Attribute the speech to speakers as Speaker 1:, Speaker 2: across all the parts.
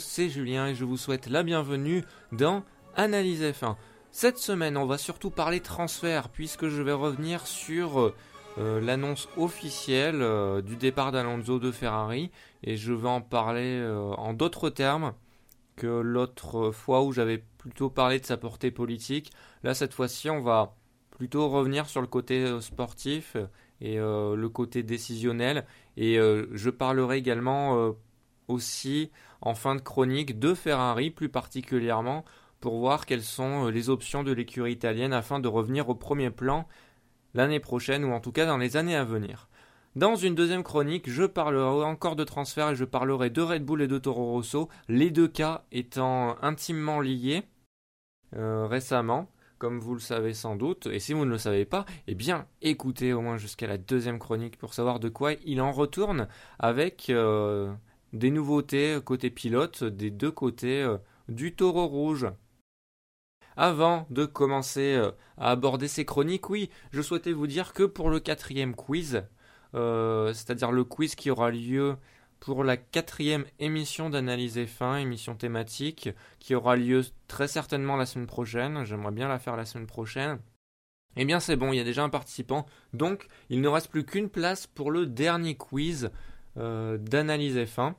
Speaker 1: C'est Julien et je vous souhaite la bienvenue dans Analyse F1. Cette semaine, on va surtout parler transfert puisque je vais revenir sur euh, l'annonce officielle euh, du départ d'Alonso de Ferrari et je vais en parler euh, en d'autres termes que l'autre fois où j'avais plutôt parlé de sa portée politique. Là, cette fois-ci, on va plutôt revenir sur le côté sportif et le côté décisionnel et je parlerai également aussi en fin de chronique de Ferrari plus particulièrement pour voir quelles sont euh, les options de l'écurie italienne afin de revenir au premier plan l'année prochaine ou en tout cas dans les années à venir. Dans une deuxième chronique, je parlerai encore de transfert et je parlerai de Red Bull et de Toro Rosso, les deux cas étant intimement liés euh, récemment, comme vous le savez sans doute. Et si vous ne le savez pas, eh bien écoutez au moins jusqu'à la deuxième chronique pour savoir de quoi il en retourne avec euh, des nouveautés côté pilote des deux côtés euh, du taureau rouge. Avant de commencer euh, à aborder ces chroniques, oui, je souhaitais vous dire que pour le quatrième quiz, euh, c'est-à-dire le quiz qui aura lieu pour la quatrième émission d'analyse F1, émission thématique, qui aura lieu très certainement la semaine prochaine, j'aimerais bien la faire la semaine prochaine, eh bien c'est bon, il y a déjà un participant, donc il ne reste plus qu'une place pour le dernier quiz euh, d'analyse F1.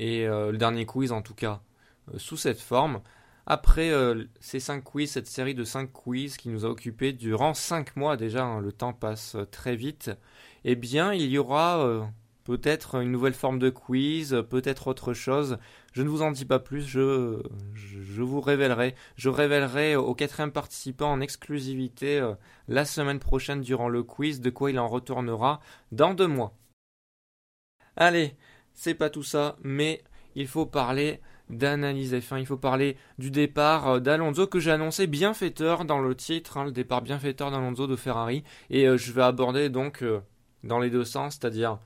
Speaker 1: Et euh, le dernier quiz en tout cas, euh, sous cette forme. Après ces 5 quiz, cette série de 5 quiz qui nous a occupé durant 5 mois déjà, hein, le temps passe très vite, eh bien il y aura peut-être une nouvelle forme de quiz, peut-être autre chose. Je ne vous en dis pas plus, je, je, vous révélerai. Je révélerai au quatrième participant en exclusivité la semaine prochaine durant le quiz de quoi il en retournera dans deux mois. Allez, c'est pas tout ça, mais il faut parler d'analyse F1, il faut parler du départ euh, d'Alonso que j'ai annoncé bienfaiteur dans le titre, hein, le départ bienfaiteur d'Alonso de Ferrari, et euh, je vais aborder donc euh, dans les deux sens, c'est-à-dire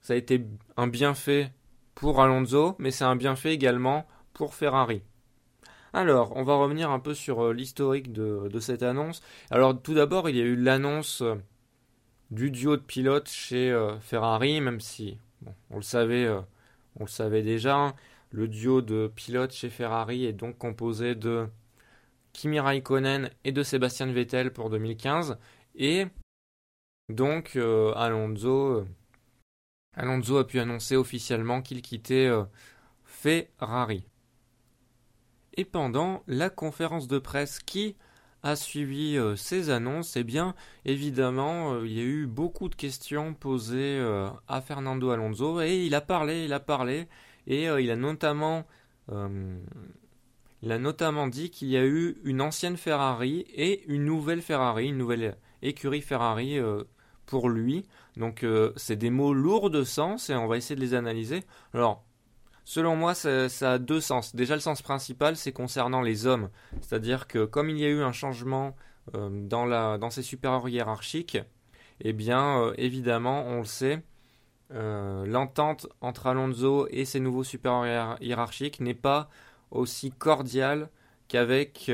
Speaker 1: ça a été un bienfait pour Alonso, mais c'est un bienfait également pour Ferrari. Alors, on va revenir un peu sur l'historique de, de, cette annonce. Alors, tout d'abord, il y a eu l'annonce du duo de pilotes chez euh, Ferrari, même si on le savait, euh, le savait déjà. Le duo de pilotes chez Ferrari est donc composé de Kimi Raikkonen et de Sébastien Vettel pour 2015, et donc euh, Alonso, Alonso a pu annoncer officiellement qu'il quittait Ferrari. Et pendant la conférence de presse qui a suivi euh, ces annonces, eh bien, évidemment, euh, il y a eu beaucoup de questions posées euh, à Fernando Alonso et il a parlé, il a parlé et il a notamment, il a notamment dit qu'il y a eu une ancienne Ferrari et une nouvelle Ferrari, une nouvelle écurie Ferrari pour lui. Donc, c'est des mots lourds de sens et on va essayer de les analyser. Alors, Selon moi, ça, a deux sens. Déjà, le sens principal, c'est concernant les hommes. C'est-à-dire que comme il y a eu un changement euh, dans, ces supérieurs hiérarchiques, eh bien, euh, évidemment, on le sait, euh, l'entente entre Alonso et ses nouveaux supérieurs hiérarchiques n'est pas aussi cordiale qu'avec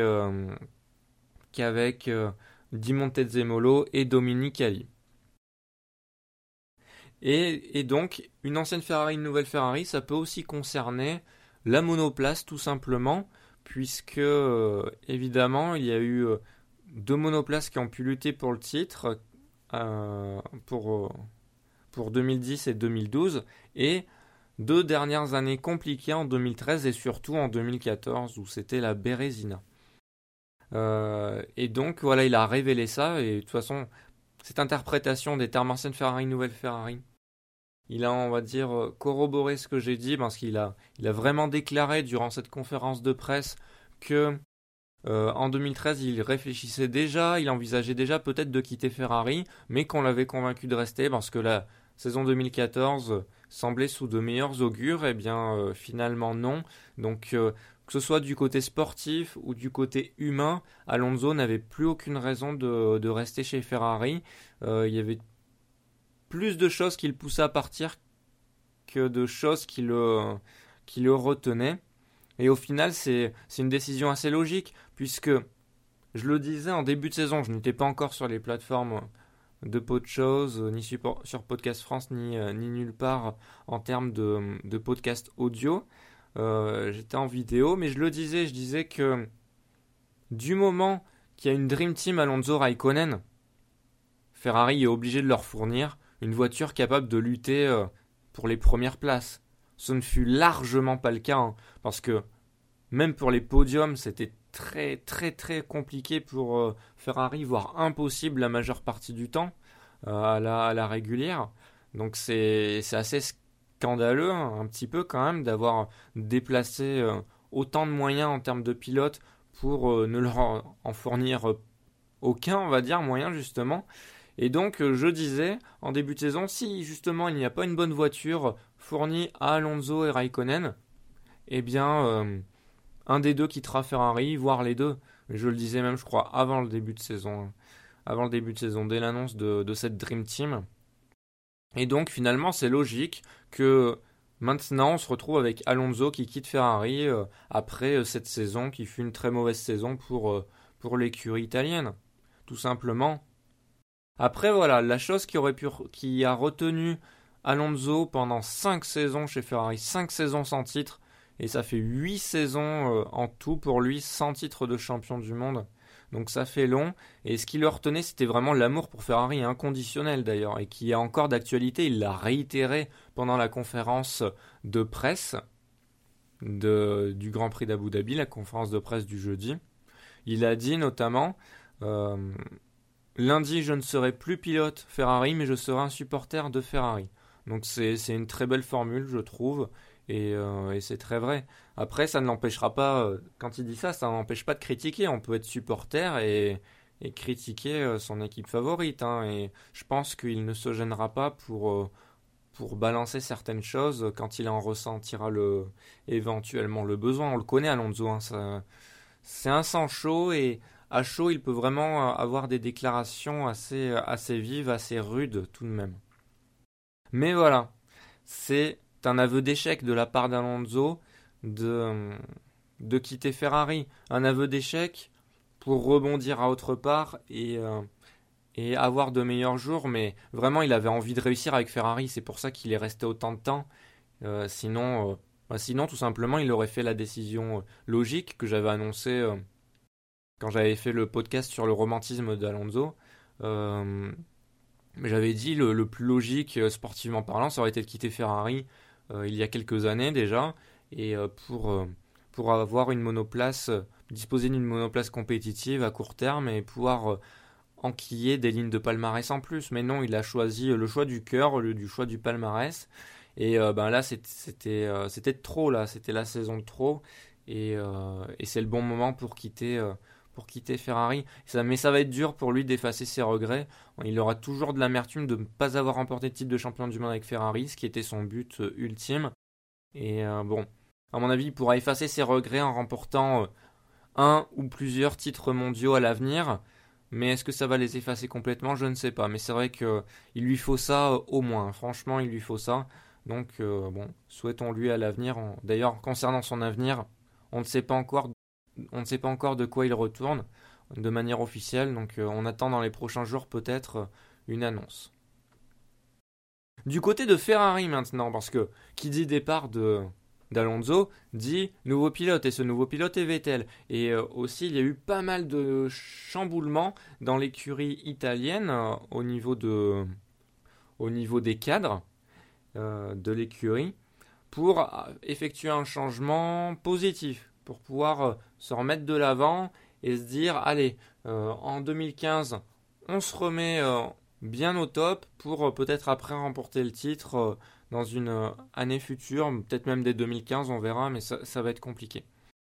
Speaker 1: qu'avec Di Montezemolo et Dominique Ali. Et, donc, une ancienne Ferrari, une nouvelle Ferrari, ça peut aussi concerner la monoplace tout simplement, puisque euh, évidemment, il y a eu euh, deux monoplaces qui ont pu lutter pour le titre euh, pour, pour 2010 et 2012, et deux dernières années compliquées en 2013 et surtout en 2014 où c'était la Bérésina. et donc voilà, il a révélé ça et de toute façon, cette interprétation des termes ancienne Ferrari, nouvelle Ferrari, il a, on va dire, euh, corroboré ce que j'ai dit parce qu'il a, il a vraiment déclaré durant cette conférence de presse que euh, en 2013, il réfléchissait déjà, il envisageait déjà peut-être de quitter Ferrari, mais qu'on l'avait convaincu de rester parce que la saison 2014 semblait sous de meilleurs augures. et eh bien, euh, finalement, non. Donc, que ce soit du côté sportif ou du côté humain, Alonso n'avait plus aucune raison de, de rester chez Ferrari. il y avait plus de choses qui le poussaient à partir que de choses qui le, qui le retenaient. Et au final, c'est une décision assez logique, puisque, je le disais en début de saison, je n'étais pas encore sur les plateformes de de choses, ni sur, Podcast France, ni, ni nulle part en termes de, de podcast audio. J'étais en vidéo, mais je le disais, je disais que du moment qu'il y a une Dream Team Alonso Raikkonen, Ferrari est obligé de leur fournir une voiture capable de lutter pour les premières places. Ce ne fut largement pas le cas, hein, parce que même pour les podiums, c'était très très très compliqué pour euh, Ferrari, voire impossible la majeure partie du temps euh, à, la, régulière. Donc c'est assez scandaleux hein, un petit peu quand même d'avoir déplacé euh, autant de moyens en termes de pilotes pour ne leur en fournir aucun, on va dire, moyen justement. Et donc je disais en début de saison, si justement il n'y a pas une bonne voiture fournie à Alonso et Raikkonen, eh bien un des deux quittera Ferrari, voire les deux. Je le disais même, je crois, avant le début de saison. Avant le début de saison, dès l'annonce de, cette Dream Team. Et donc, finalement, c'est logique que maintenant, on se retrouve avec Alonso qui quitte Ferrari euh, après euh, cette saison qui fut une très mauvaise saison pour, euh, pour l'écurie italienne. Tout simplement. Après, voilà, la chose qui, aurait pu, a retenu Alonso pendant 5 saisons chez Ferrari, 5 saisons sans titre, et ça fait 8 saisons euh, en tout pour lui sans titre de champion du monde. Donc ça fait long. Et ce qui le retenait, c'était vraiment l'amour pour Ferrari, inconditionnel d'ailleurs, et qui est encore d'actualité. Il l'a réitéré pendant la conférence de presse du Grand Prix d'Abu Dhabi, la conférence de presse du jeudi. Il a dit notamment euh, Lundi, je ne serai plus pilote Ferrari, mais je serai un supporter de Ferrari. Donc c'est une très belle formule, je trouve. Euh, et, c'est très vrai. Après, ça ne l'empêchera pas, euh, quand il dit ça, ça n'empêche pas de critiquer. On peut être supporter et, critiquer euh, son équipe favorite. Hein. et je pense qu'il ne se gênera pas pour, pour balancer certaines choses quand il en ressentira le, éventuellement le besoin. On le connaît, Alonso. Hein, c'est un sang chaud et à chaud, il peut vraiment avoir des déclarations assez, assez vives, assez rudes tout de même. Mais voilà, c'est un aveu d'échec de la part d'Alonso de, de quitter Ferrari. Un aveu d'échec pour rebondir à autre part et, euh, et avoir de meilleurs jours. Mais vraiment, il avait envie de réussir avec Ferrari. C'est pour ça qu'il est resté autant de temps. Euh, sinon, euh, bah, sinon, tout simplement, il aurait fait la décision logique que j'avais annoncée quand j'avais fait le podcast sur le romantisme d'Alonso. Mais j'avais dit le, plus logique sportivement parlant, ça aurait été de quitter Ferrari euh, il y a quelques années déjà, et euh, pour, euh, pour avoir une monoplace, disposer d'une monoplace compétitive à court terme et pouvoir enquiller des lignes de palmarès en plus. Mais non, il a choisi le choix du cœur au du choix du palmarès. Et ben là, c'était c'était trop, là, c'était la saison de trop. Et c'est le bon moment pour quitter, pour quitter Ferrari. Mais ça va être dur pour lui d'effacer ses regrets. Il aura toujours de l'amertume de ne pas avoir remporté le titre de champion du monde avec Ferrari, ce qui était son but euh, ultime. Et euh, bon, à mon avis, il pourra effacer ses regrets en remportant euh, un ou plusieurs titres mondiaux à l'avenir. Mais est-ce que ça va les effacer complètement? Je ne sais pas. Mais c'est vrai qu'il lui faut ça au moins. Franchement, il lui faut ça. Donc, bon, souhaitons-lui à l'avenir. D'ailleurs, concernant son avenir, on ne sait pas encore on ne sait pas encore de quoi il retourne de manière officielle, donc euh, on attend dans les prochains jours peut-être euh, une annonce. Du côté de Ferrari maintenant, parce que qui dit départ de d'Alonso dit nouveau pilote et ce nouveau pilote est Vettel. Et euh, aussi il y a eu pas mal de chamboulements dans l'écurie italienne au niveau de au niveau des cadres de l'écurie pour effectuer un changement positif pour pouvoir euh, se remettre de l'avant et se dire allez, euh, en 2015, on se remet euh, bien au top pour peut-être après remporter le titre dans une année future, peut-être même dès 2015, on verra, mais ça, va être compliqué.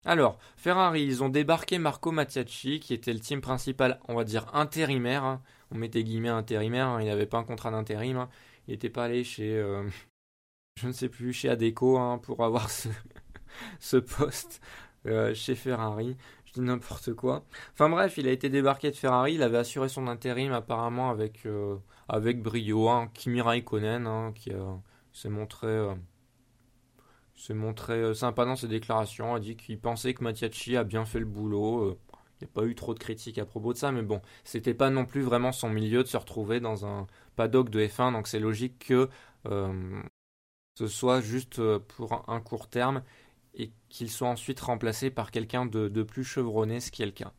Speaker 1: Alors, Ferrari, ils ont débarqué Marco Mattiacci, qui était le team principal, on va dire intérimaire. Hein. On mettait guillemets intérimaire, hein. il n'avait pas un contrat d'intérim. Hein. Il n'était pas allé chez, je ne sais plus, chez Adeco pour avoir ce, ce poste. Euh, chez Ferrari. Je dis n'importe quoi. Enfin bref, il a été débarqué de Ferrari. Il avait assuré son intérim apparemment avec, euh, avec brio. Hein, Kimi Raikkonen hein, qui s'est montré, euh, s'est montré sympa dans ses déclarations. A dit qu'il pensait que Mattiacci a bien fait le boulot. n'y a pas eu trop de critiques à propos de ça, mais bon, c'était pas non plus vraiment son milieu de se retrouver dans un paddock de F1, donc c'est logique que ce soit juste pour un court terme et qu'il soit ensuite remplacé par quelqu'un de, plus chevronné, ce qui est le cas.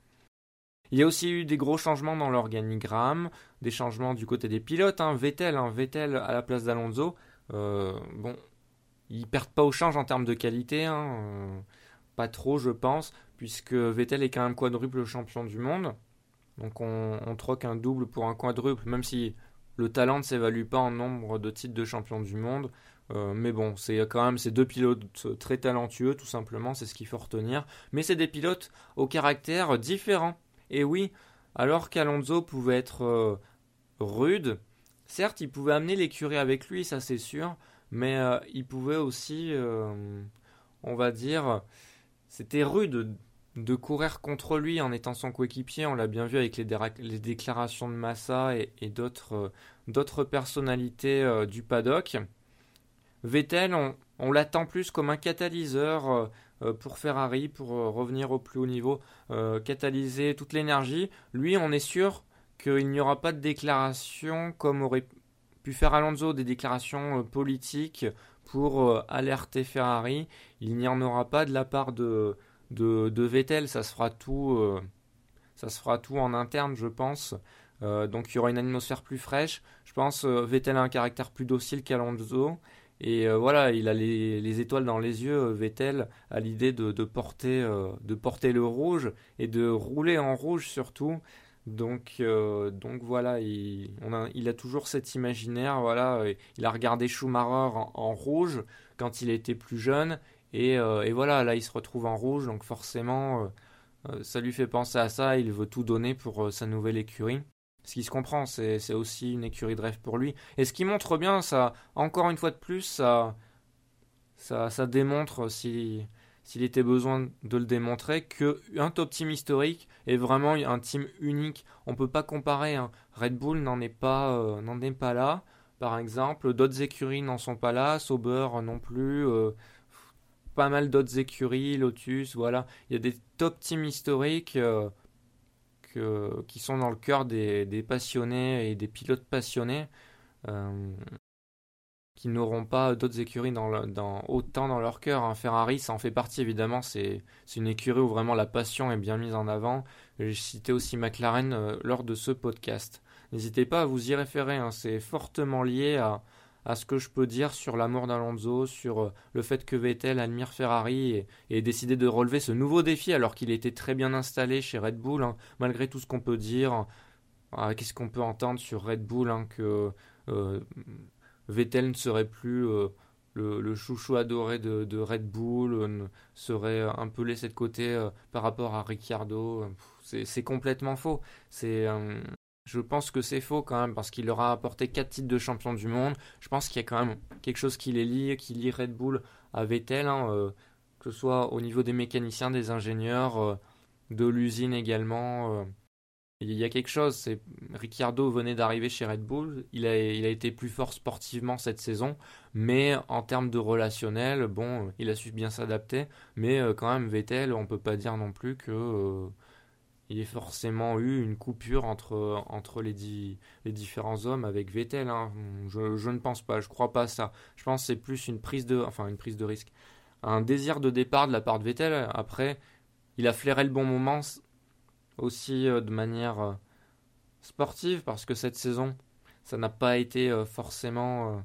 Speaker 1: Il y a aussi eu des gros changements dans l'organigramme, des changements du côté des pilotes. Hein. Vettel, hein, Vettel à la place d'Alonso, euh, bon, ils perdent pas au change en termes de qualité, hein, euh, pas trop je pense, puisque Vettel est quand même quadruple champion du monde. Donc on, on, troque un double pour un quadruple, même si le talent ne s'évalue pas en nombre de titres de champion du monde. Euh, mais bon, c'est quand même ces deux pilotes très talentueux, tout simplement, c'est ce qu'il faut retenir. Mais c'est des pilotes au caractère différent. Et oui, alors qu'Alonso pouvait être euh, rude, certes, il pouvait amener l'écurie avec lui, ça c'est sûr, mais euh, il pouvait aussi, on va dire, c'était rude de courir contre lui en étant son coéquipier. On l'a bien vu avec les, déclarations de Massa et d'autres personnalités du paddock. Vettel, on, l'attend plus comme un catalyseur euh, euh, pour Ferrari, pour euh, revenir au plus haut niveau, catalyser toute l'énergie. Lui, on est sûr qu'il n'y aura pas de déclaration comme aurait pu faire Alonso, des déclarations politiques pour alerter Ferrari. Il n'y en aura pas de la part de, de, Vettel, ça se fera tout. en interne, je pense. donc il y aura une atmosphère plus fraîche. Je pense Vettel a un caractère plus docile qu'Alonso et euh, voilà, il a les, étoiles dans les yeux, euh, Vettel, à l'idée de, porter, euh, de porter le rouge et de rouler en rouge surtout. Donc, donc voilà, il, a, toujours cet imaginaire. Voilà, il a regardé Schumacher en, rouge quand il était plus jeune. Et, voilà, là il se retrouve en rouge. Donc forcément, ça lui fait penser à ça. Il veut tout donner pour sa nouvelle écurie. Ce qui se comprend, c'est aussi une écurie de rêve pour lui. Et ce qui montre bien, ça, encore une fois de plus, ça, ça, démontre, s'il était besoin de le démontrer, qu'un top team historique est vraiment un team unique. On ne peut pas comparer. Hein. Red Bull n'en est, pas, euh, n'en est pas là, par exemple. D'autres écuries n'en sont pas là. Sauber non plus. Euh, pas mal d'autres écuries, Lotus, voilà. Il y a des top teams historiques. Euh, qui sont dans le cœur des, passionnés et des pilotes passionnés euh, qui n'auront pas d'autres écuries dans, autant dans leur cœur. Hein. Ferrari, ça en fait partie évidemment, c'est une écurie où vraiment la passion est bien mise en avant. J'ai cité aussi McLaren euh, lors de ce podcast. N'hésitez pas à vous y référer, hein. c'est fortement lié à, à ce que je peux dire sur l'amour d'Alonso, sur euh, le fait que Vettel admire Ferrari et, ait décidé de relever ce nouveau défi alors qu'il était très bien installé chez Red Bull, hein. malgré tout ce qu'on peut dire. Ah, qu'est-ce qu'on peut entendre sur Red Bull hein, que euh, Vettel ne serait plus euh, le, chouchou adoré de, Red Bull, serait un peu laissé de côté par rapport à Ricciardo. C'est complètement faux. C'est je pense que c'est faux quand même parce qu'il leur a apporté 4 titres de champion du monde. Je pense qu'il y a quand même quelque chose qui les lie, qui lie Red Bull à Vettel, hein, euh, que ce soit au niveau des mécaniciens, des ingénieurs, euh, de l'usine également. Euh. il y a quelque chose. C'est Ricciardo venait d'arriver chez Red Bull. Il a, il a été plus fort sportivement cette saison, mais en termes de relationnel, bon, il a su bien s'adapter. Mais quand même, Vettel, on peut pas dire non plus que il y a forcément eu une coupure entre, entre les, différents hommes avec Vettel. Hein. Je, je, ne pense pas, je crois pas ça. Je pense que c'est plus une prise de, enfin une prise de risque, un désir de départ de la part de Vettel. Après, il a flairé le bon moment aussi euh, de manière euh, sportive parce que cette saison, ça n'a pas été euh, forcément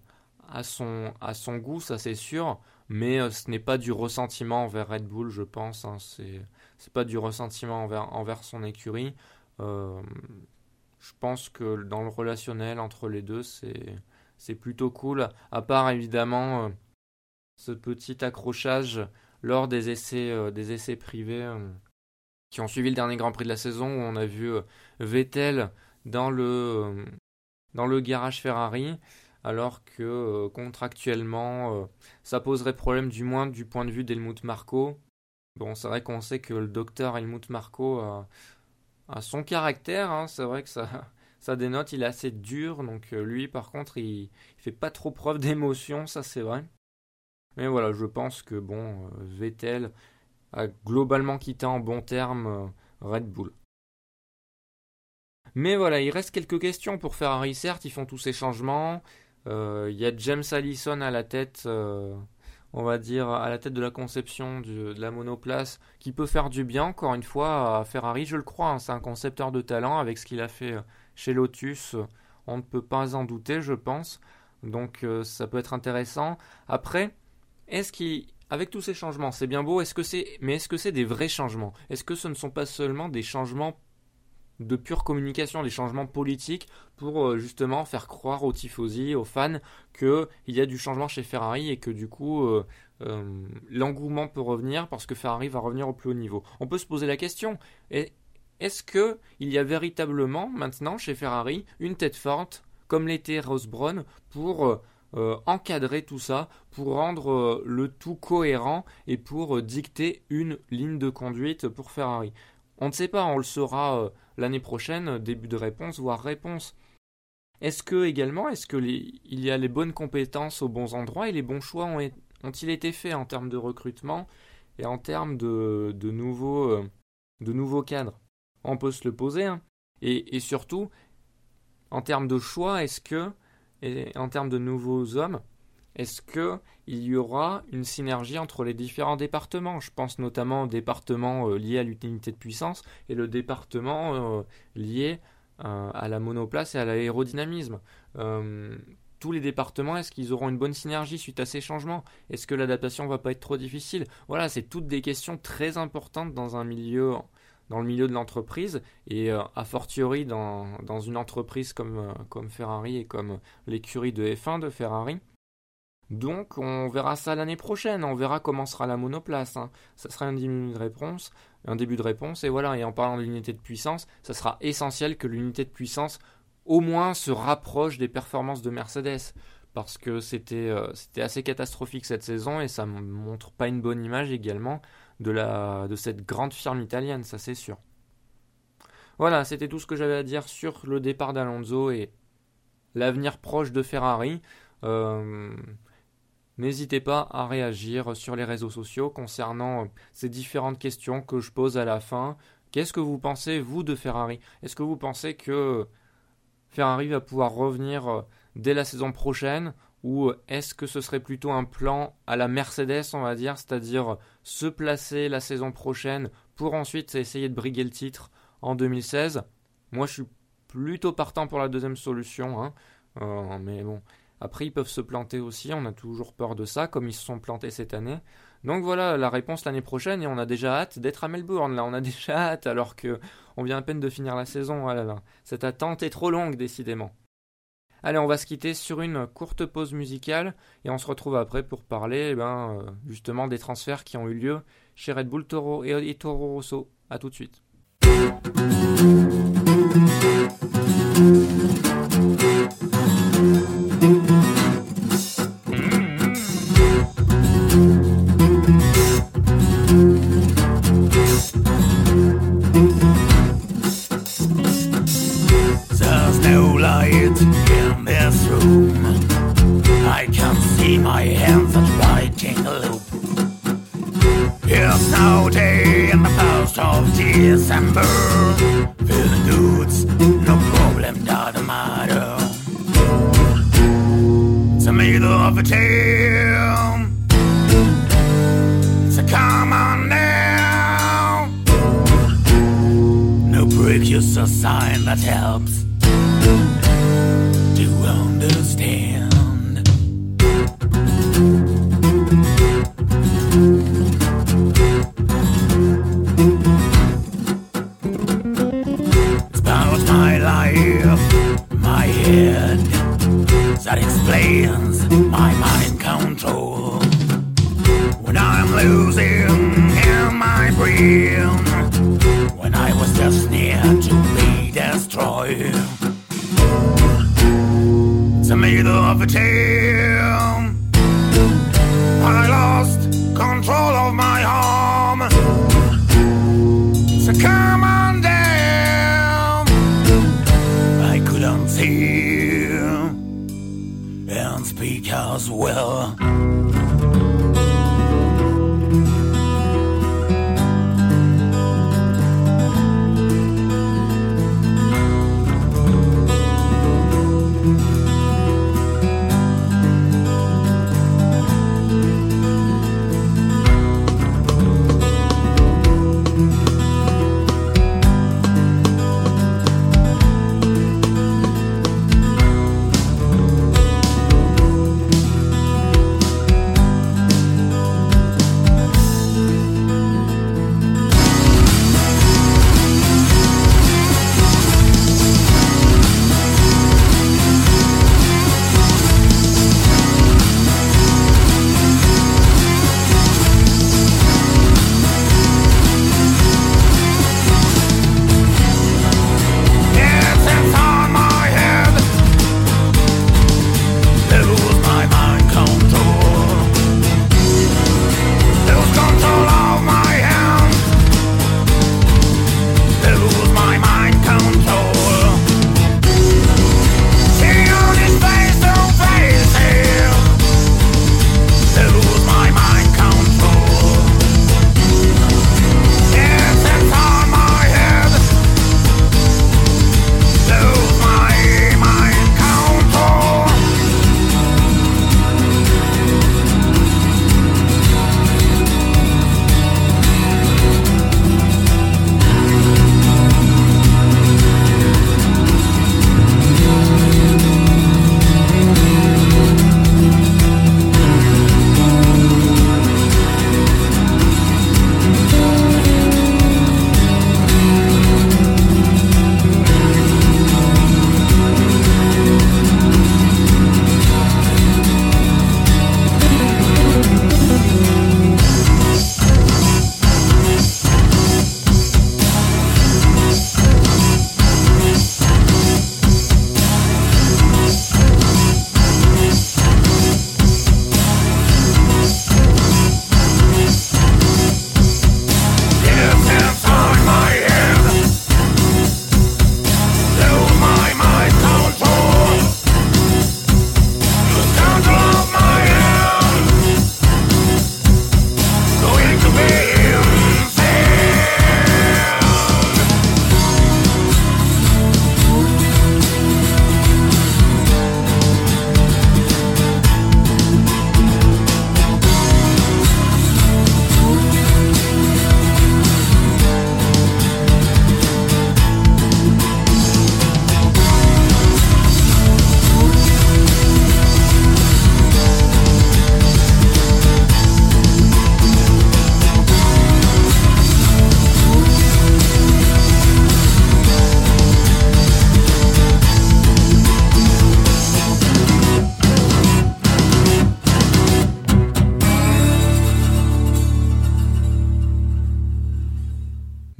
Speaker 1: à son, à son goût, ça c'est sûr. Mais ce n'est pas du ressentiment envers Red Bull, je pense. Hein. C'est c'est pas du ressentiment envers, son écurie. Euh, je pense que dans le relationnel entre les deux, c'est, plutôt cool. À part évidemment euh, ce petit accrochage lors des essais, euh, des essais privés qui ont suivi le dernier Grand Prix de la saison où on a vu Vettel dans le, dans le garage Ferrari alors que contractuellement ça poserait problème du moins du point de vue d'Helmut Marko Bon, c'est vrai qu'on sait que le docteur Helmut Marko a, son caractère, hein. c'est vrai que ça, ça dénote, il est assez dur, donc euh, lui par contre il, fait pas trop preuve d'émotion, ça c'est vrai. Mais voilà, je pense que bon, euh, Vettel a globalement quitté en bon terme Red Bull. Mais voilà, il reste quelques questions pour Ferrari. Certes, ils font tous ces changements. Euh, il y a James Allison à la tête, euh, on va dire, à la tête de la conception de, la monoplace, qui peut faire du bien, encore une fois, à Ferrari, je le crois. Hein. c'est un concepteur de talent avec ce qu'il a fait chez Lotus. On ne peut pas en douter, je pense. Donc ça peut être intéressant. Après, est-ce qu'avec tous ces changements, c'est bien beau, est-ce que c'est, mais est-ce que c'est des vrais changements? Est-ce que ce ne sont pas seulement des changements de pure communication, des changements politiques pour euh, justement faire croire aux tifosi, aux fans, qu'il y a du changement chez Ferrari et que du coup euh, euh, l'engouement peut revenir parce que Ferrari va revenir au plus haut niveau. On peut se poser la question est-ce que il y a véritablement maintenant chez Ferrari une tête forte comme l'était Rose Brown pour encadrer tout ça pour rendre le tout cohérent et pour dicter une ligne de conduite pour Ferrari? On ne sait pas, on le saura l'année prochaine, début de réponse, voire réponse. Est-ce que également, est-ce que il y a les bonnes compétences aux bons endroits et les bons choix ont-ils été faits en termes de recrutement et en termes de, de, nouveaux, cadres? On peut se le poser. Hein. Et, surtout, en termes de choix, est-ce que en termes de nouveaux hommes, est-ce qu'il y aura une synergie entre les différents départements? Je pense notamment au département euh, lié à l'utilité de puissance et le département euh, lié euh, à la monoplace et à l'aérodynamisme. tous les départements, est-ce qu'ils auront une bonne synergie suite à ces changements? Est-ce que l'adaptation va pas être trop difficile? Voilà, c'est toutes des questions très importantes dans un milieu le milieu de l'entreprise et a fortiori dans, une entreprise comme, comme Ferrari et comme l'écurie de F1 de Ferrari. Donc on verra ça l'année prochaine, on verra comment sera la monoplace. Hein. Ça sera un début de réponse, un début de réponse, et voilà, et en parlant de l'unité de puissance, ça sera essentiel que l'unité de puissance au moins se rapproche des performances de Mercedes. Parce que c'était euh, assez catastrophique cette saison et ça montre pas une bonne image également de, de cette grande firme italienne, ça c'est sûr. Voilà, c'était tout ce que j'avais à dire sur le départ d'Alonso et l'avenir proche de Ferrari. Euh, n'hésitez pas à réagir sur les réseaux sociaux concernant ces différentes questions que je pose à la fin. Qu'est-ce que vous pensez, vous, de Ferrari? Est-ce que vous pensez que Ferrari va pouvoir revenir dès la saison prochaine? Ou est-ce que ce serait plutôt un plan à la Mercedes, on va dire, c'est-à-dire se placer la saison prochaine pour ensuite essayer de briguer le titre en 2016 Moi, je suis plutôt partant pour la deuxième solution, hein. euh, mais bon, après ils peuvent se planter aussi, on a toujours peur de ça, comme ils se sont plantés cette année. Donc voilà la réponse l'année prochaine et on a déjà hâte d'être à Melbourne. Là, on a déjà hâte alors que on vient à peine de finir la saison. Là, cette attente est trop longue décidément. Allez, on va se quitter sur une courte pause musicale et on se retrouve après pour parler eh ben, euh, justement des transferts qui ont eu lieu chez Red Bull Toro et Toro Rosso. A tout de suite. December. Feeling goods, no problem, doesn't matter. It's a middle of a tale. So come on now. No a sign that helps to understand.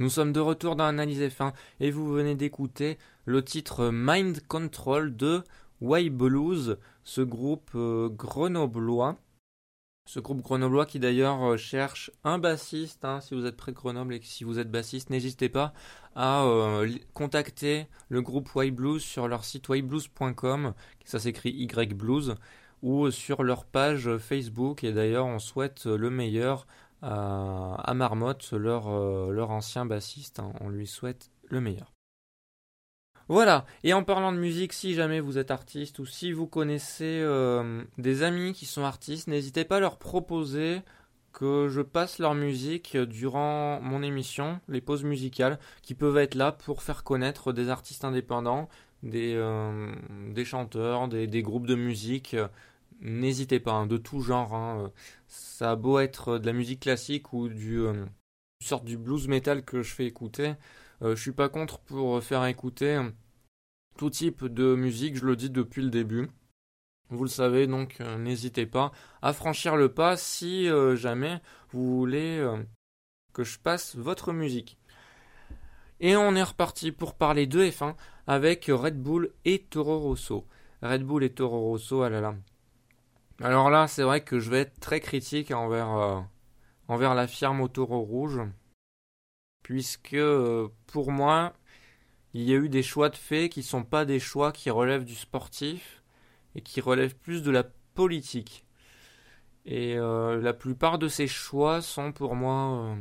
Speaker 1: Nous sommes de retour dans Analyse F1 et vous venez d'écouter le titre Mind Control de Way Blues, ce groupe euh, grenoblois. Ce groupe grenoblois qui d'ailleurs euh, cherche un bassiste. Hein, si vous êtes près de Grenoble et que si vous êtes bassiste, n'hésitez pas à euh, contacter le groupe Y Blues sur leur site yblues.com, ça s'écrit Y Blues, ou sur leur page Facebook. Et d'ailleurs, on souhaite le meilleur à, Marmotte, leur, euh, ancien bassiste. Hein. On lui souhaite le meilleur. Voilà, et en parlant de musique, si jamais vous êtes artiste ou si vous connaissez euh, des amis qui sont artistes, n'hésitez pas à leur proposer que je passe leur musique durant mon émission, les pauses musicales, qui peuvent être là pour faire connaître des artistes indépendants, des, euh, chanteurs, des, groupes de musique n'hésitez pas, hein, de tout genre. Hein, ça a beau être de la musique classique ou du euh, sorte du blues metal que je fais écouter, euh, je suis pas contre pour faire écouter tout type de musique, je le dis depuis le début. Vous le savez, donc n'hésitez pas à franchir le pas si jamais vous voulez que je passe votre musique. Et on est reparti pour parler de F1 avec Red Bull et Toro Rosso. Red Bull et Toro Rosso, ah là là, alors là, c'est vrai que je vais être très critique envers, euh, la firme au taureau rouge, puisque euh, pour moi, il y a eu des choix de faits qui ne sont pas des choix qui relèvent du sportif et qui relèvent plus de la politique. Et euh, la plupart de ces choix sont pour moi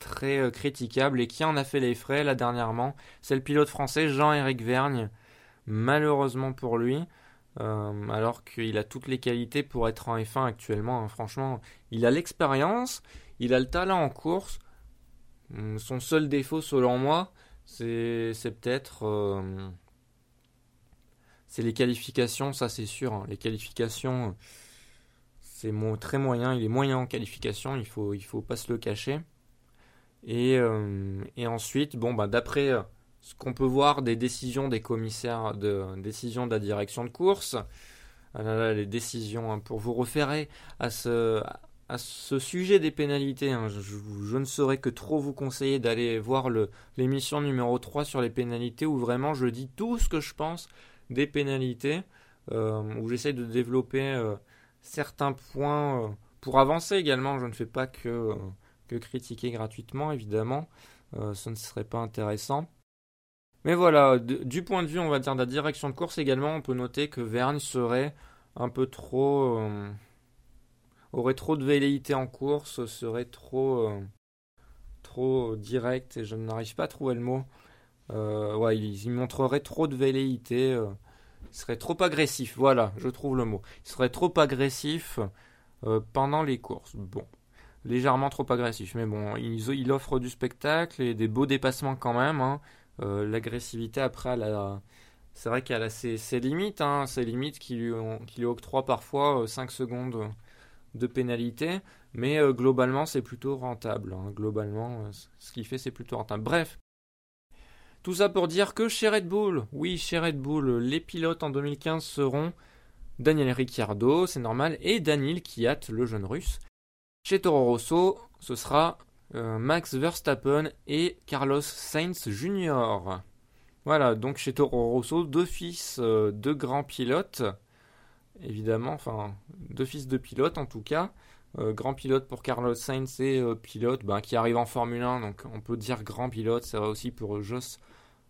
Speaker 1: très critiquables. Et qui en a fait les frais là dernièrement? C'est le pilote français Jean-Éric Vergne. Malheureusement pour lui, euh, alors qu'il a toutes les qualités pour être en F1 actuellement. Hein. Franchement, il a l'expérience, il a le talent en course. Hum, son seul défaut, selon moi, c'est peut-être euh, c'est les qualifications, ça c'est sûr. Hein. Les qualifications, c'est très moyen. Il est moyen en qualification, il faut il faut pas se le cacher. Et, euh, ensuite, bon bah d'après ce qu'on peut voir des décisions des commissaires, de décisions de la direction de course, ah les décisions hein, pour vous référer à ce, sujet des pénalités. Hein, je, ne saurais que trop vous conseiller d'aller voir l'émission numéro 3 sur les pénalités où vraiment je dis tout ce que je pense des pénalités, euh, où j'essaie de développer euh, certains points euh, pour avancer également. Je ne fais pas que critiquer gratuitement, évidemment. ce ne serait pas intéressant. Mais voilà, du point de vue, on va dire, de la direction de course également, on peut noter que Verne serait un peu trop. Euh, aurait trop de velléité en course, serait trop. Euh, trop direct, et je n'arrive pas à trouver le mot. Euh, ouais, il, montrerait trop de velléité. il serait trop agressif, voilà, je trouve le mot. Il serait trop agressif pendant les courses. Bon légèrement trop agressif. Mais bon, il, il, offre du spectacle et des beaux dépassements quand même. Hein. Euh, l'agressivité, après, c'est vrai qu'elle a ses, limites, hein, ses limites qui lui, octroient parfois 5 euh, secondes de pénalité, mais euh, globalement, c'est plutôt rentable. Hein. Globalement, ce qu'il fait, c'est plutôt rentable. Bref. Tout ça pour dire que chez Red Bull, oui, chez Red Bull, les pilotes en 2015 seront Daniel Ricciardo, c'est normal, et Daniel Kiat, le jeune russe. Chez Toro Rosso, ce sera Max Verstappen et Carlos Sainz Jr. Voilà, donc chez Toro Rosso, deux fils euh, de grands pilotes, évidemment, enfin, deux fils de pilotes en tout cas. Euh, grand pilote pour Carlos Sainz et pilote ben, qui arrive en Formule 1, donc on peut dire grand pilote, ça va aussi pour Jos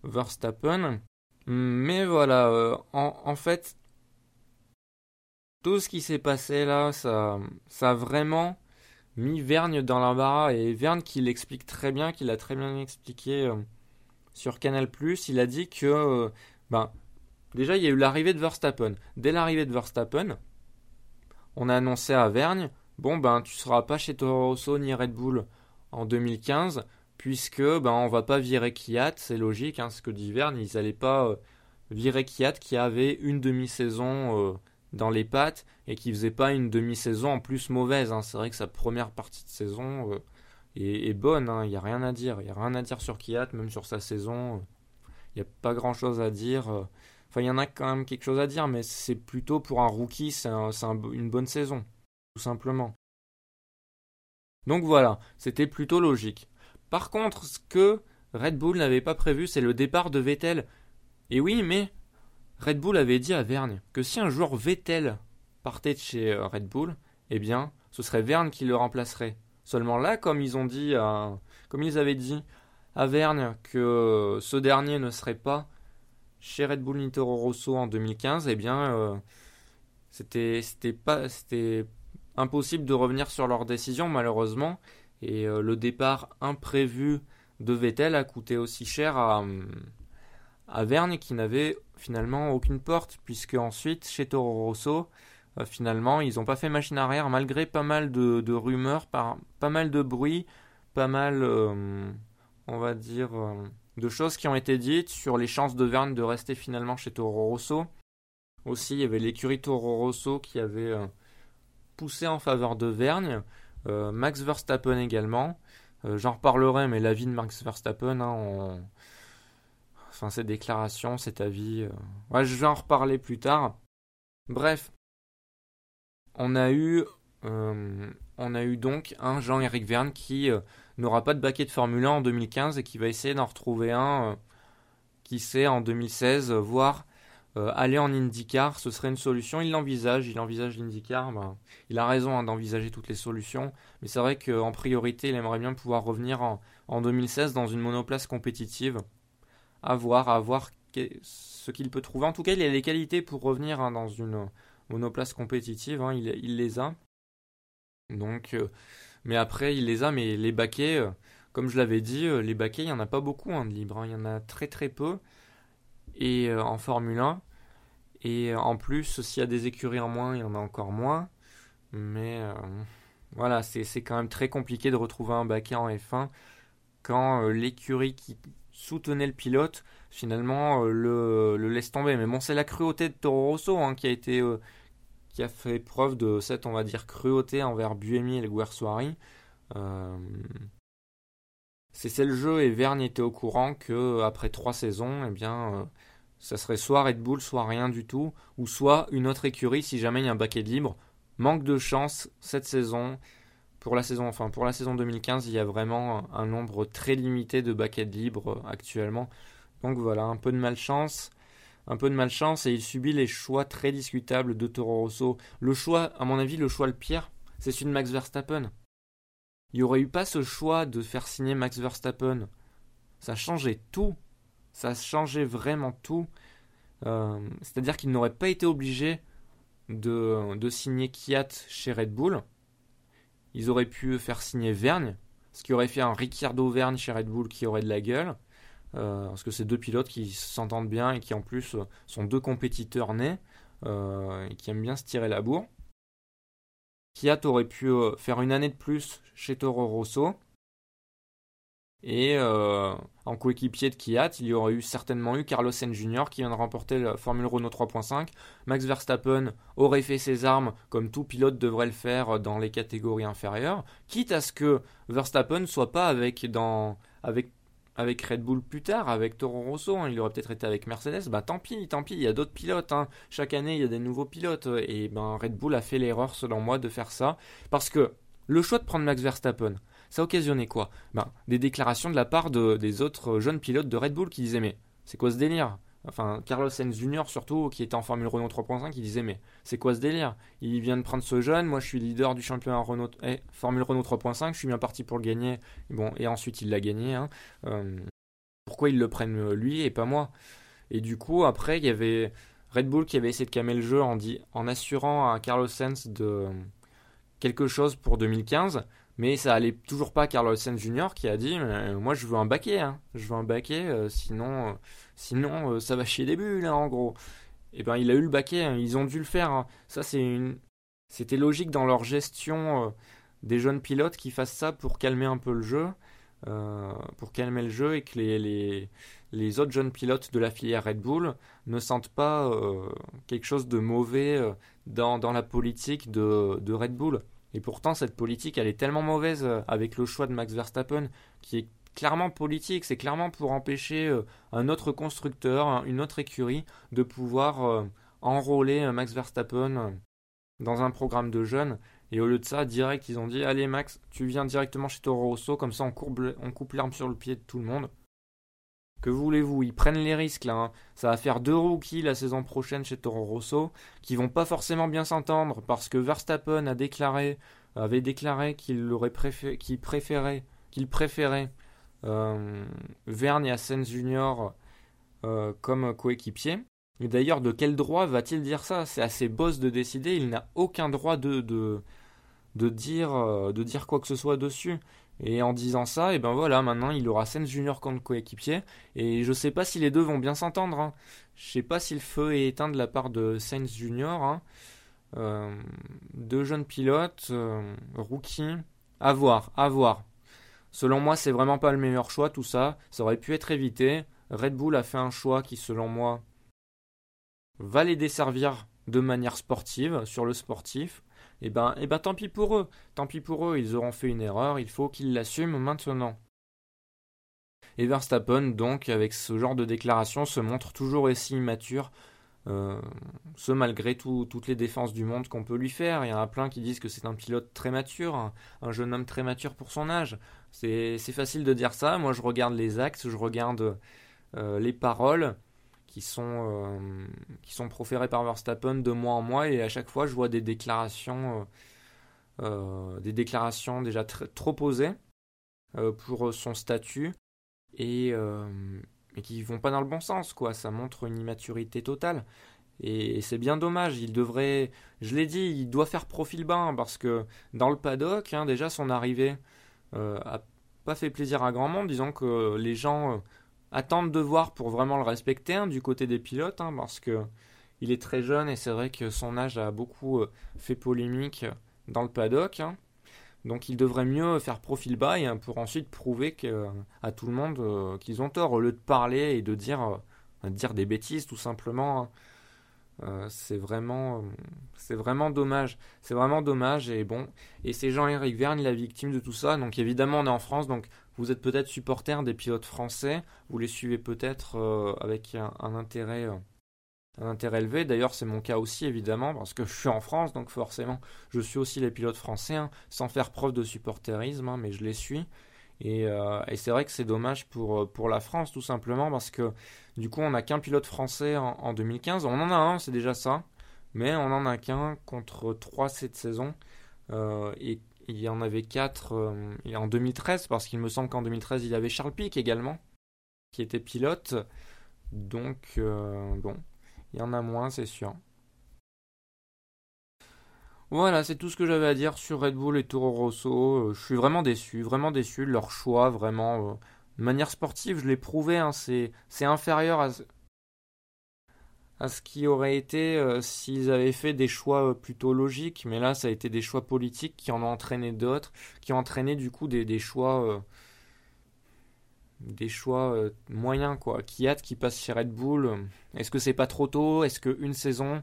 Speaker 1: Verstappen. Mais voilà, en, en, fait, tout ce qui s'est passé là, ça, ça a vraiment mis Vergne dans l'embarras et Vergne qui l'explique très bien, qui l'a très bien expliqué euh, sur Canal+, il a dit que euh, ben déjà il y a eu l'arrivée de Verstappen. Dès l'arrivée de Verstappen, on a annoncé à Vergne bon ben tu seras pas chez Toro Rosso ni Red Bull en 2015 puisque ben on va pas virer Kiat, c'est logique hein, ce que dit Vergne, ils allaient pas euh, virer Kiat qui avait une demi-saison dans les pattes et qui faisait pas une demi-saison en plus mauvaise. Hein. C'est vrai que sa première partie de saison euh, est, bonne, il hein. n'y a rien à dire. Il n'y a rien à dire sur Kiat, même sur sa saison. Il n'y a pas grand chose à dire. Euh. Enfin, il y en a quand même quelque chose à dire, mais c'est plutôt pour un rookie, c'est une bonne saison, tout simplement. Donc voilà, c'était plutôt logique. Par contre, ce que Red Bull n'avait pas prévu, c'est le départ de Vettel. Et oui, mais Red Bull avait dit à Verne que si un jour Vettel partait de chez euh, Red Bull, eh bien, ce serait Verne qui le remplacerait. Seulement là, comme ils ont dit, comme ils avaient dit à Verne que ce dernier ne serait pas chez Red Bull Nitro Rosso en 2015, eh bien, euh, c'était pas c'était impossible de revenir sur leur décision malheureusement. Et euh, le départ imprévu de Vettel a coûté aussi cher à, à Verne qui n'avait finalement aucune porte, puisque ensuite chez Toro Rosso, euh, finalement, ils n'ont pas fait machine arrière malgré pas mal de, rumeurs, pas mal de bruit, pas mal, euh, on va dire, euh, de choses qui ont été dites sur les chances de Verne de rester finalement chez Toro Rosso. Aussi, il y avait l'écurie Toro Rosso qui avait poussé en faveur de Verne, Max Verstappen également. J'en reparlerai, mais l'avis de Max Verstappen, hein, enfin cette déclaration, cet avis, ouais, je vais en reparler plus tard. Bref, on a eu, euh, on a eu donc un Jean-Éric Verne qui euh, n'aura pas de baquet de Formule 1 en 2015 et qui va essayer d'en retrouver un, euh, qui sait, en 2016, voire aller en IndyCar, ce serait une solution. Il l'envisage, il envisage l'IndyCar. Ben, il a raison hein, d'envisager toutes les solutions, mais c'est vrai qu'en priorité, il aimerait bien pouvoir revenir en, 2016 dans une monoplace compétitive. À voir, à voir ce qu'il peut trouver. En tout cas, il a les qualités pour revenir hein, dans une monoplace compétitive, hein, il, les a. Donc, euh, mais après, il les a, mais les baquets, euh, comme je l'avais dit, euh, les baquets, il n'y en a pas beaucoup hein, de libres, hein. il y en a très très peu. Et en Formule 1, et en plus, s'il y a des écuries en moins, il y en a encore moins. Mais voilà, c'est quand même très compliqué de retrouver un baquet en F1 quand l'écurie qui soutenait le pilote, finalement, le, laisse tomber. Mais bon, c'est la cruauté de Toro Rosso qui a été qui a fait preuve de cette, on va dire, cruauté envers Buemi et le Guersuari. Euh, c'est le jeu et Verne était au courant que après trois saisons, eh bien, euh, ça serait soit Red Bull, soit rien du tout, ou soit une autre écurie si jamais il y a un baquet libre. Manque de chance cette saison. Pour la saison, enfin pour la saison 2015, il y a vraiment un nombre très limité de baquets libres actuellement. Donc voilà, un peu de malchance un peu de malchance et il subit les choix très discutables de Toro Rosso. Le choix, à mon avis, le choix le pire, c'est celui de Max Verstappen. Il n'y aurait eu pas ce choix de faire signer Max Verstappen. Ça changeait tout. Ça changeait vraiment tout. Euh, c'est-à-dire qu'il n'aurait pas été obligé de, de signer Kiat chez Red Bull. Ils auraient pu faire signer Vergne, ce qui aurait fait un Ricciardo Vergne chez Red Bull qui aurait de la gueule. Euh, parce que c'est deux pilotes qui s'entendent bien et qui en plus euh, sont deux compétiteurs nés euh, et qui aiment bien se tirer la bourre. Kiat aurait pu faire une année de plus chez Toro Rosso. Et en coéquipier de Kiat, il y aurait certainement eu Carlos Sainz Jr. qui vient de remporter la Formule Renault 3.5. Max Verstappen aurait fait ses armes comme tout pilote devrait le faire dans les catégories inférieures, quitte à ce que Verstappen soit pas avec dans avec avec Red Bull plus tard, avec Toro Rosso, hein, il aurait peut-être été avec Mercedes, bah tant pis, tant pis, il y a d'autres pilotes, hein. chaque année il y a des nouveaux pilotes, et ben Red Bull a fait l'erreur selon moi de faire ça, parce que le choix de prendre Max Verstappen, ça occasionnait quoi? Ben, Des déclarations de la part de, des autres jeunes pilotes de Red Bull qui disaient mais c'est quoi ce délire? Enfin, Carlos Sainz Jr. surtout, qui était en Formule Renault 3.5, il disait mais c'est quoi ce délire? Il vient de prendre ce jeune, moi je suis leader du championnat Renault, eh, Formule Renault 3.5, je suis bien parti pour le gagner. Bon, et ensuite il l'a gagné. Hein. Euh, pourquoi ils le prennent euh, lui et pas moi? Et du coup, après, il y avait Red Bull qui avait essayé de calmer le jeu en, en assurant à Carlos Sainz de quelque chose pour 2015. Mais ça allait toujours pas Carlos Sainz Jr. qui a dit Moi je veux un baquet, hein. je veux un baquet, euh, sinon Sinon, euh, ça va chier des bulles, en gros. Et eh ben, il a eu le baquet, hein, ils ont dû le faire. Hein. Ça, c'est une. C'était logique dans leur gestion euh, des jeunes pilotes qui fassent ça pour calmer un peu le jeu, euh, pour calmer le jeu et que les, les, les, autres jeunes pilotes de la filière Red Bull ne sentent pas quelque chose de mauvais dans, dans la politique de, de Red Bull. Et pourtant, cette politique, elle est tellement mauvaise avec le choix de Max Verstappen, qui est clairement politique, c'est clairement pour empêcher euh, un autre constructeur, une autre écurie de pouvoir euh, enrôler euh, Max Verstappen dans un programme de jeunes. Et au lieu de ça, direct, ils ont dit Allez, Max, tu viens directement chez Toro Rosso, comme ça on, on coupe l'arme sur le pied de tout le monde. Que voulez-vous? Ils prennent les risques là. Hein. Ça va faire deux rookies la saison prochaine chez Toro Rosso qui vont pas forcément bien s'entendre parce que Verstappen avait déclaré qu'il préférait, qu'il euh, Verne et Asens Junior euh, comme coéquipier. Et d'ailleurs, de quel droit va-t-il dire ça? C'est à ses boss de décider. Il n'a aucun droit de, euh, de dire quoi que ce soit dessus. Et en disant ça, et ben voilà, maintenant il aura Sens Junior comme coéquipier. Et je sais pas si les deux vont bien s'entendre. Hein. Je sais pas si le feu est éteint de la part de Sens Junior. Hein. Euh, deux jeunes pilotes, euh, rookies. À voir, à voir. Selon moi, c'est vraiment pas le meilleur choix tout ça. Ça aurait pu être évité. Red Bull a fait un choix qui, selon moi, va les desservir de manière sportive, sur le sportif eh ben, eh ben tant pis pour eux. Tant pis pour eux, ils auront fait une erreur, il faut qu'ils l'assument maintenant. Et Verstappen, donc, avec ce genre de déclaration, se montre toujours aussi immature, euh, ce malgré toutes les défenses du monde qu'on peut lui faire. Il y en a plein qui disent que c'est un pilote très mature, un, jeune homme très mature pour son âge. C'est facile de dire ça. Moi, je regarde les actes, je regarde euh, les paroles qui sont, euh, qui sont proférés par Verstappen de mois en mois et à chaque fois je vois des déclarations, euh, euh, des déclarations déjà trop posées pour son statut et, et qui vont pas dans le bon sens quoi. Ça montre une immaturité totale. Et, c'est bien dommage, il devrait, je l'ai dit, il doit faire profil bas parce que dans le paddock, hein, déjà son arrivée a pas fait plaisir à grand monde. Disons que les gens attendre de voir pour vraiment le respecter hein, du côté des pilotes, hein, parce que il est très jeune et c'est vrai que son âge a beaucoup euh, fait polémique dans le paddock. Hein. Donc il devrait mieux faire profil bas pour ensuite prouver que, à tout le monde euh, qu'ils ont tort, au lieu de parler et de dire, euh, dire des bêtises tout simplement. c'est vraiment, dommage. C'est vraiment dommage et bon. Et c'est Jean-Éric Verne la victime de tout ça. Donc évidemment on est en France, donc vous êtes peut-être supporter des pilotes français, vous les suivez peut-être euh, avec un, intérêt, euh, un intérêt élevé. D'ailleurs, c'est mon cas aussi évidemment parce que je suis en France, donc forcément, je suis aussi les pilotes français, hein, sans faire preuve de supporterisme, hein, mais je les suis. Euh, et, c'est vrai que c'est dommage pour, pour la France tout simplement parce que du coup, on n'a qu'un pilote français en, 2015. On en a un, c'est déjà ça, mais on en a qu'un contre trois cette saison. Il y en avait quatre euh, en 2013, parce qu'il me semble qu'en 2013, il y avait Charles Pic également, qui était pilote. Donc, euh, bon, il y en a moins, c'est sûr. Voilà, c'est tout ce que j'avais à dire sur Red Bull et Toro Rosso. Euh, je suis vraiment déçu, vraiment déçu de leur choix, vraiment. de manière sportive, je l'ai prouvé, hein, c'est inférieur à, à ce qui aurait été euh, s'ils avaient fait des choix euh, plutôt logiques, mais là ça a été des choix politiques qui en ont entraîné d'autres, qui ont entraîné du coup des, choix euh, des choix moyens quoi. Qui qui passe chez Red Bull. Est-ce que c'est pas trop tôt? Est-ce que une saison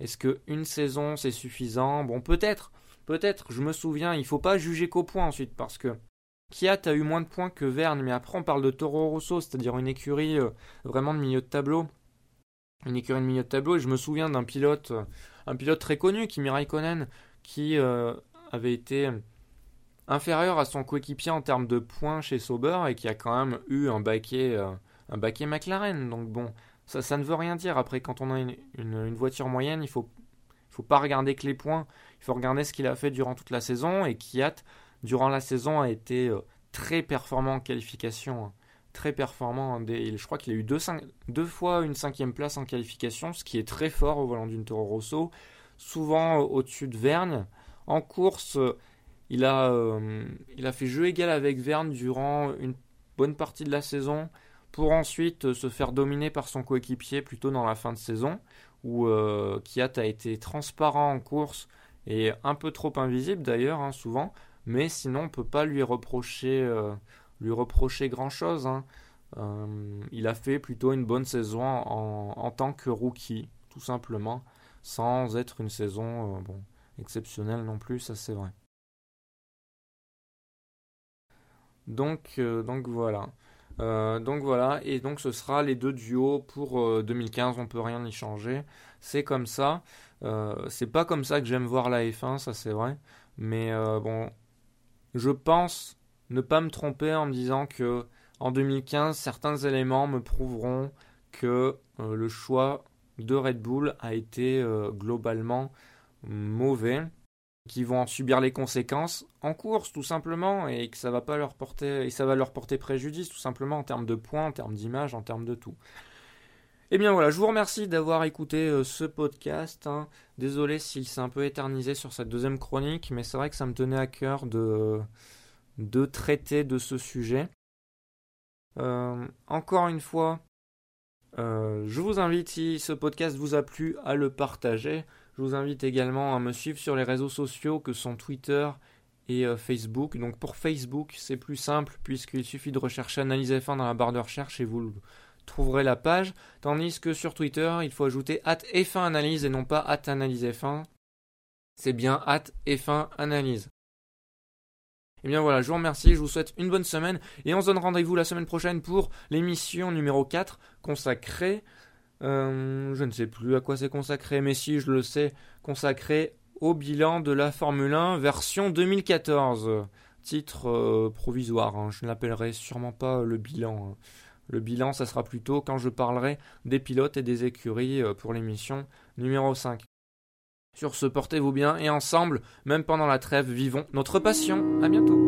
Speaker 1: Est-ce que une saison c'est suffisant? Bon peut-être, peut-être. Je me souviens, il faut pas juger qu'au point ensuite parce que Kiat a eu moins de points que Verne, mais après on parle de Toro Rosso, c'est-à-dire une écurie vraiment de milieu de tableau une écurie de milieu de tableau. Et je me souviens d'un pilote, euh, un pilote très connu, Kimi Raikkonen, qui euh, avait été inférieur à son coéquipier en termes de points chez Sauber et qui a quand même eu un baquet, euh, un baquet McLaren. Donc bon, ça, ça ne veut rien dire. Après, quand on a une, voiture moyenne, il faut, faut pas regarder que les points. Il faut regarder ce qu'il a fait durant toute la saison. Et Kiat, durant la saison, a été très performant en qualification. Hein très performant. Je crois qu'il a eu deux, fois une cinquième place en qualification, ce qui est très fort au volant d'une Toro Rosso, souvent euh, au-dessus de Verne. En course, euh, il a, euh, il a fait jeu égal avec Verne durant une bonne partie de la saison, pour ensuite se faire dominer par son coéquipier plutôt dans la fin de saison, où Kiat a été transparent en course et un peu trop invisible d'ailleurs, hein, souvent, mais sinon on ne peut pas lui reprocher lui reprocher grand-chose. Hein. Euh, il a fait plutôt une bonne saison en, tant que rookie, tout simplement, sans être une saison euh, bon, exceptionnelle non plus, ça c'est vrai. Donc, euh, donc voilà. donc voilà, et donc ce sera les deux duos pour 2015, on peut rien y changer. C'est comme ça. c'est pas comme ça que j'aime voir la F1, ça c'est vrai. Mais bon, je pense ne pas me tromper en me disant que en 2015, certains éléments me prouveront que euh, le choix de Red Bull a été euh, globalement mauvais, qu'ils vont en subir les conséquences en course tout simplement et que ça va pas leur porter et ça va leur porter préjudice tout simplement en termes de points, en termes d'image, en termes de tout. Eh bien voilà, je vous remercie d'avoir écouté euh, ce podcast. Hein. Désolé s'il s'est un peu éternisé sur cette deuxième chronique, mais c'est vrai que ça me tenait à cœur de, de traiter de ce sujet. Euh, encore une fois, euh, je vous invite, si ce podcast vous a plu, à le partager. Je vous invite également à me suivre sur les réseaux sociaux que sont Twitter et euh, Facebook. Donc pour Facebook, c'est plus simple puisqu'il suffit de rechercher Analyse F1 dans la barre de recherche et vous trouverez la page. Tandis que sur Twitter, il faut ajouter at F1 Analyse et non pas at Analyse F1. C'est bien at F1 Analyse. Et eh bien voilà, je vous remercie, je vous souhaite une bonne semaine et on se donne rendez-vous la semaine prochaine pour l'émission numéro 4 consacrée, euh, je ne sais plus à quoi c'est consacré, mais si je le sais, consacrée au bilan de la Formule 1 version 2014. Titre euh, provisoire, hein. je ne l'appellerai sûrement pas le bilan. Hein. Le bilan, ça sera plutôt quand je parlerai des pilotes et des écuries euh, pour l'émission numéro 5. Sur ce, portez-vous bien et ensemble, même pendant la trêve, vivons notre passion. À bientôt.